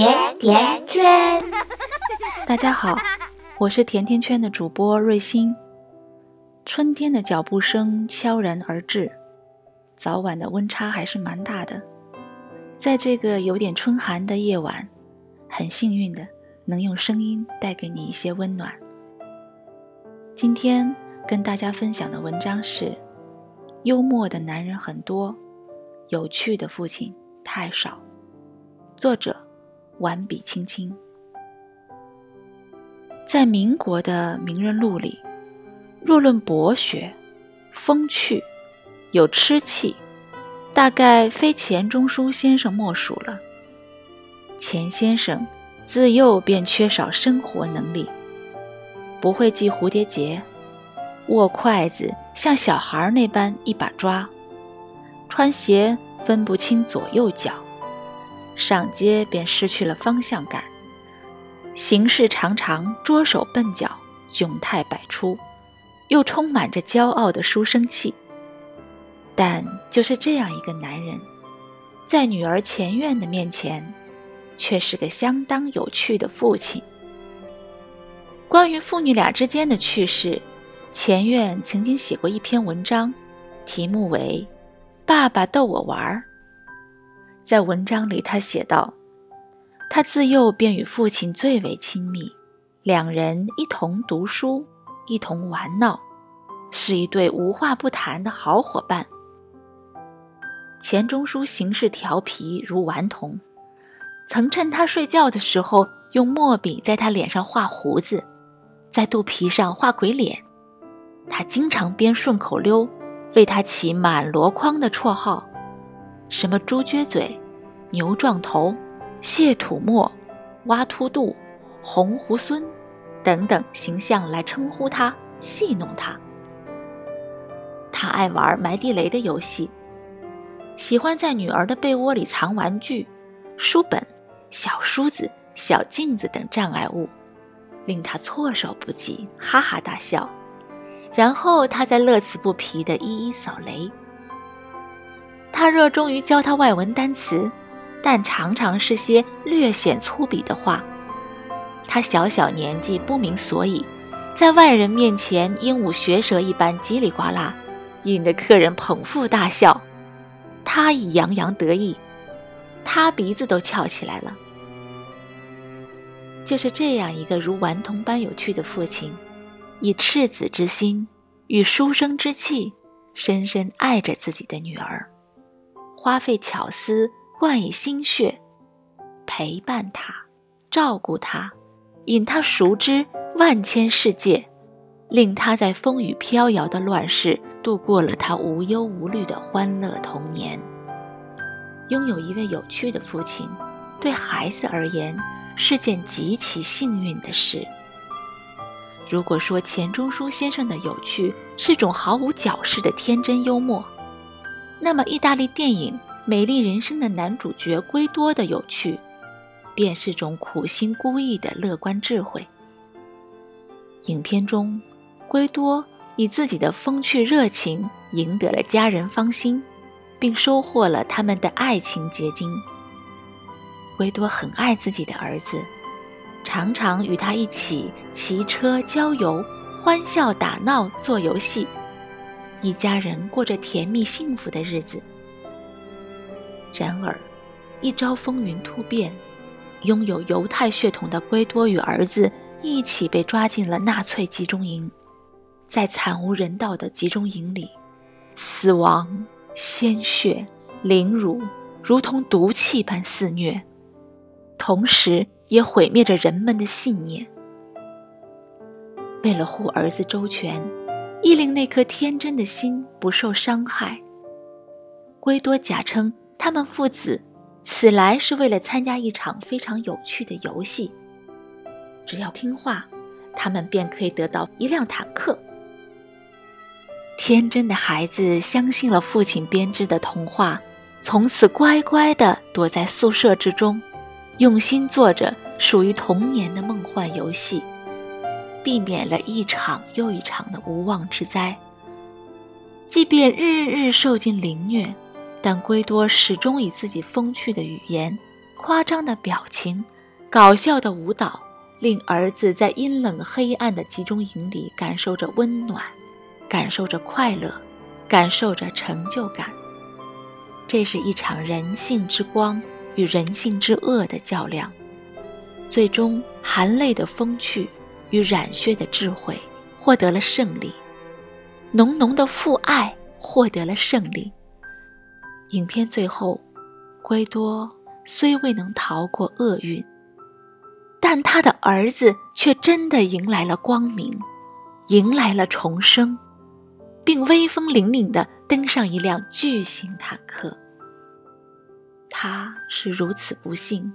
甜甜圈。大家好，我是甜甜圈的主播瑞欣。春天的脚步声悄然而至，早晚的温差还是蛮大的。在这个有点春寒的夜晚，很幸运的能用声音带给你一些温暖。今天跟大家分享的文章是：幽默的男人很多，有趣的父亲太少。作者：完笔青青。在民国的名人录里，若论博学、风趣、有痴气，大概非钱钟书先生莫属了。钱先生自幼便缺少生活能力。不会系蝴蝶结，握筷子像小孩那般一把抓，穿鞋分不清左右脚，上街便失去了方向感，行事常常拙手笨脚，窘态百出，又充满着骄傲的书生气。但就是这样一个男人，在女儿钱院的面前，却是个相当有趣的父亲。关于父女俩之间的趣事，前院曾经写过一篇文章，题目为《爸爸逗我玩儿》。在文章里，他写道：“他自幼便与父亲最为亲密，两人一同读书，一同玩闹，是一对无话不谈的好伙伴。”钱钟书行事调皮如顽童，曾趁他睡觉的时候用墨笔在他脸上画胡子。在肚皮上画鬼脸，他经常编顺口溜，为他起满箩筐的绰号，什么猪撅嘴、牛撞头、蟹吐沫、挖秃肚、红猢狲等等形象来称呼他，戏弄他。他爱玩埋地雷的游戏，喜欢在女儿的被窝里藏玩具、书本、小梳子、小镜子等障碍物。令他措手不及，哈哈大笑，然后他再乐此不疲地一一扫雷。他热衷于教他外文单词，但常常是些略显粗鄙的话。他小小年纪不明所以，在外人面前鹦鹉学舌一般叽里呱啦，引得客人捧腹大笑。他已洋洋得意，他鼻子都翘起来了。就是这样一个如顽童般有趣的父亲，以赤子之心与书生之气，深深爱着自己的女儿，花费巧思，灌以心血，陪伴他，照顾他，引他熟知万千世界，令他在风雨飘摇的乱世度过了他无忧无虑的欢乐童年。拥有一位有趣的父亲，对孩子而言。是件极其幸运的事。如果说钱钟书先生的有趣是种毫无矫饰的天真幽默，那么意大利电影《美丽人生》的男主角圭多的有趣，便是种苦心孤诣的乐观智慧。影片中，圭多以自己的风趣热情赢得了家人芳心，并收获了他们的爱情结晶。圭多很爱自己的儿子，常常与他一起骑车郊游，欢笑打闹，做游戏，一家人过着甜蜜幸福的日子。然而，一朝风云突变，拥有犹太血统的圭多与儿子一起被抓进了纳粹集中营，在惨无人道的集中营里，死亡、鲜血、凌辱，如同毒气般肆虐。同时，也毁灭着人们的信念。为了护儿子周全，亦令那颗天真的心不受伤害，圭多假称他们父子此来是为了参加一场非常有趣的游戏。只要听话，他们便可以得到一辆坦克。天真的孩子相信了父亲编织的童话，从此乖乖地躲在宿舍之中。用心做着属于童年的梦幻游戏，避免了一场又一场的无妄之灾。即便日日受尽凌虐，但圭多始终以自己风趣的语言夸张的表情、搞笑的舞蹈，令儿子在阴冷黑暗的集中营里感受着温暖，感受着快乐，感受着成就感。这是一场人性之光与人性之恶的较量，最终含泪的风趣与染血的智慧获得了胜利，浓浓的父爱获得了胜利。影片最后，圭多虽未能逃过厄运，但他的儿子却真的迎来了光明，迎来了重生，并威风凛凛地登上一辆巨型坦克。他是如此不幸，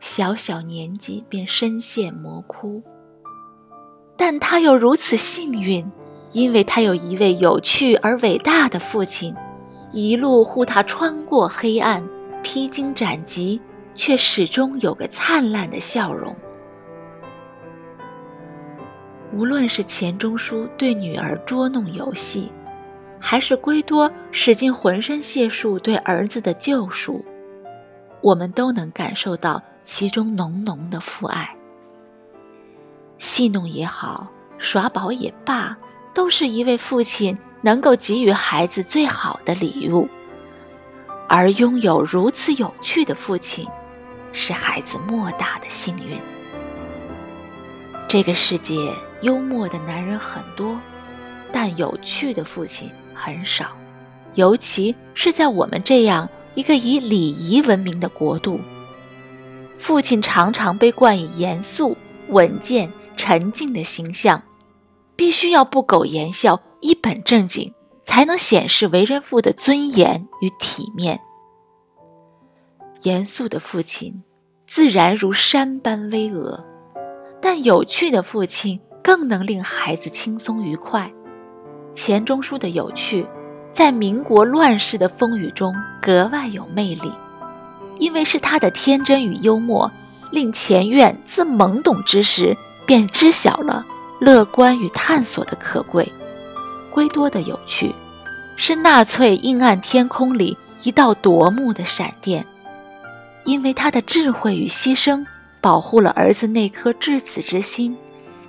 小小年纪便深陷魔窟，但他又如此幸运，因为他有一位有趣而伟大的父亲。一路护他穿过黑暗，披荆斩棘，却始终有个灿烂的笑容。无论是钱钟书对女儿捉弄游戏，还是圭多使尽浑身解数对儿子的救赎，我们都能感受到其中浓浓的父爱。戏弄也好，耍宝也罢。都是一位父亲能够给予孩子最好的礼物，而拥有如此有趣的父亲，是孩子莫大的幸运。这个世界幽默的男人很多，但有趣的父亲很少，尤其是在我们这样一个以礼仪闻名的国度，父亲常常被冠以严肃、稳健、沉静的形象。必须要不苟言笑、一本正经，才能显示为人父的尊严与体面。严肃的父亲自然如山般巍峨，但有趣的父亲更能令孩子轻松愉快。钱钟书的有趣，在民国乱世的风雨中格外有魅力，因为是他的天真与幽默，令钱院自懵懂之时便知晓了。乐观与探索的可贵，圭多的有趣，是纳粹阴暗天空里一道夺目的闪电，因为他的智慧与牺牲，保护了儿子那颗至死之心，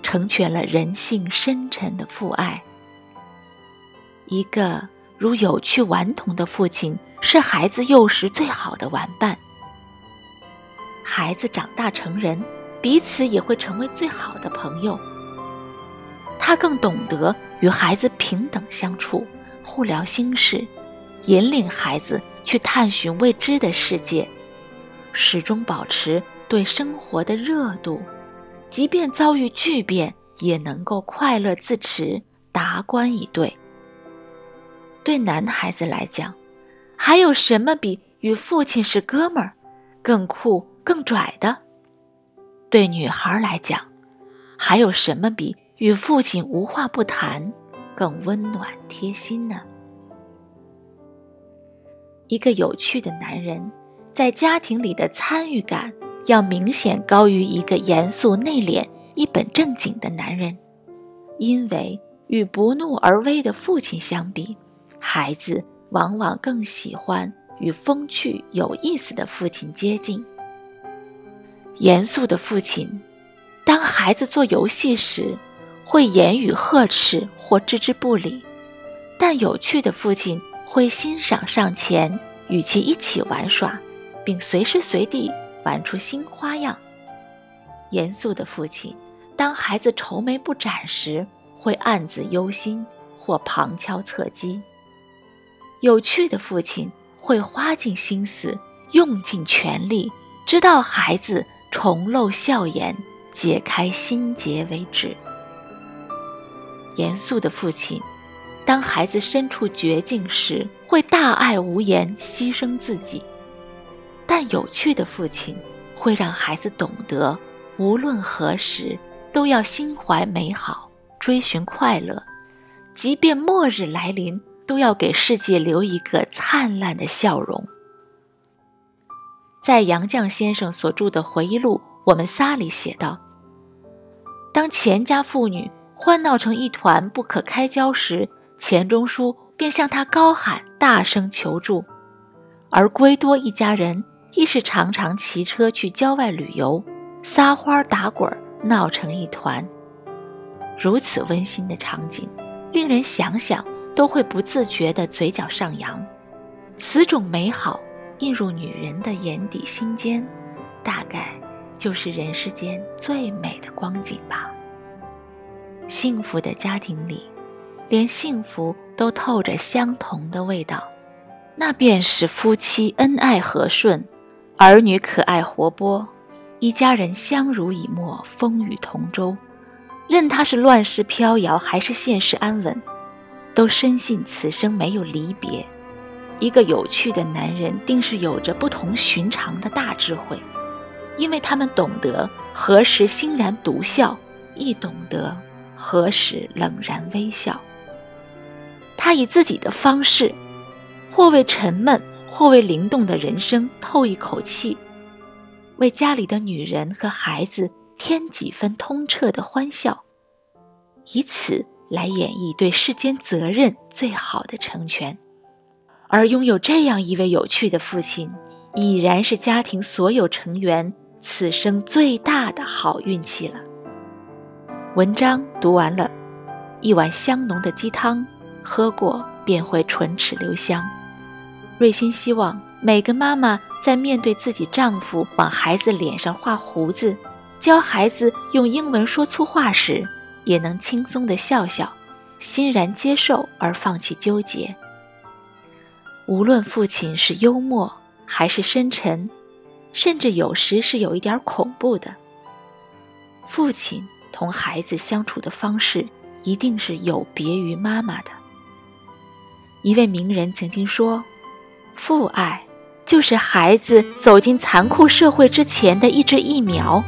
成全了人性深沉的父爱。一个如有趣顽童的父亲，是孩子幼时最好的玩伴。孩子长大成人，彼此也会成为最好的朋友。他更懂得与孩子平等相处，互聊心事，引领孩子去探寻未知的世界，始终保持对生活的热度，即便遭遇巨变，也能够快乐自持，达观以对。对男孩子来讲，还有什么比与父亲是哥们儿更酷、更拽的？对女孩来讲，还有什么比？与父亲无话不谈，更温暖贴心呢。一个有趣的男人，在家庭里的参与感要明显高于一个严肃内敛、一本正经的男人，因为与不怒而威的父亲相比，孩子往往更喜欢与风趣有意思的父亲接近。严肃的父亲，当孩子做游戏时。会言语呵斥或置之不理，但有趣的父亲会欣赏上前与其一起玩耍，并随时随地玩出新花样。严肃的父亲，当孩子愁眉不展时，会暗自忧心或旁敲侧击。有趣的父亲会花尽心思，用尽全力，直到孩子重露笑颜，解开心结为止。严肃的父亲，当孩子身处绝境时，会大爱无言，牺牲自己；但有趣的父亲，会让孩子懂得，无论何时都要心怀美好，追寻快乐，即便末日来临，都要给世界留一个灿烂的笑容。在杨绛先生所著的回忆录《我们仨》里写道：“当钱家妇女。”欢闹成一团不可开交时，钱钟书便向他高喊，大声求助。而圭多一家人亦是常常骑车去郊外旅游，撒欢打滚，闹成一团。如此温馨的场景，令人想想都会不自觉地嘴角上扬。此种美好映入女人的眼底心间，大概就是人世间最美的光景吧。幸福的家庭里，连幸福都透着相同的味道，那便是夫妻恩爱和顺，儿女可爱活泼，一家人相濡以沫，风雨同舟。任他是乱世飘摇，还是现实安稳，都深信此生没有离别。一个有趣的男人，定是有着不同寻常的大智慧，因为他们懂得何时欣然独笑，亦懂得何时冷然微笑。他以自己的方式，或为沉闷，或为灵动的人生透一口气，为家里的女人和孩子。添几分通彻的欢笑，以此来演绎对世间责任最好的成全。而拥有这样一位有趣的父亲，已然是家庭所有成员此生最大的好运气了。文章读完了，一碗香浓的鸡汤喝过便会唇齿留香。瑞欣希望每个妈妈在面对自己丈夫往孩子脸上画胡子。教孩子用英文说粗话时，也能轻松地笑笑，欣然接受而放弃纠结。无论父亲是幽默还是深沉，甚至有时是有一点恐怖的，父亲同孩子相处的方式一定是有别于妈妈的。一位名人曾经说：“父爱就是孩子走进残酷社会之前的一支疫苗。”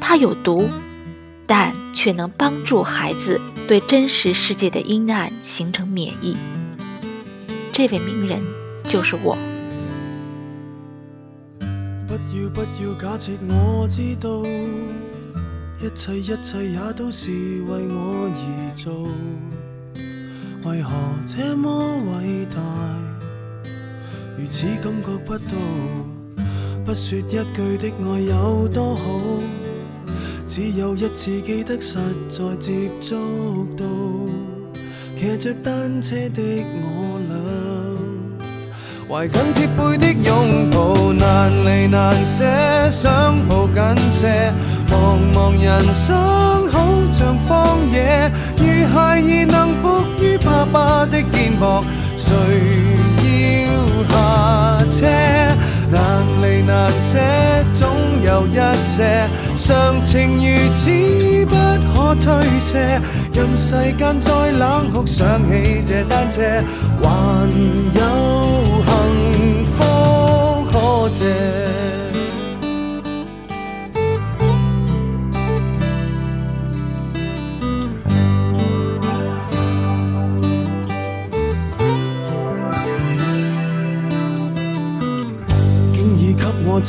它有毒，但却能帮助孩子对真实世界的阴暗形成免疫。这位名人就是我。不要不要假设我知道，一切一切也都是为我而做。为何这么伟大，如此感觉不到？不说一句的爱有多好。只有一次记得实在接触到，骑着单车的我，怀紧贴背的拥抱，难离难舍，想抱紧些。茫茫人生好像荒野，如孩儿能伏于爸爸的肩膊，谁要下车？难离难舍，总有一些。常情如此不可推卸，任世间再冷酷，想起这单车，还有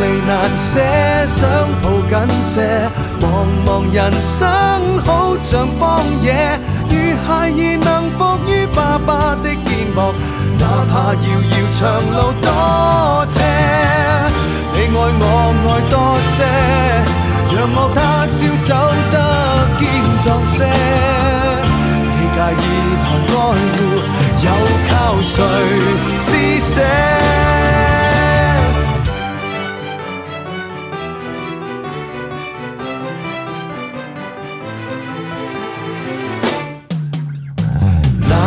离难舍，想抱紧些。茫茫人生好像荒野，如孩儿能伏于爸爸的肩膊，哪怕遥遥长路多斜。你爱我爱多些，让我他朝走得坚壮些。你介意后爱护，又靠谁施舍？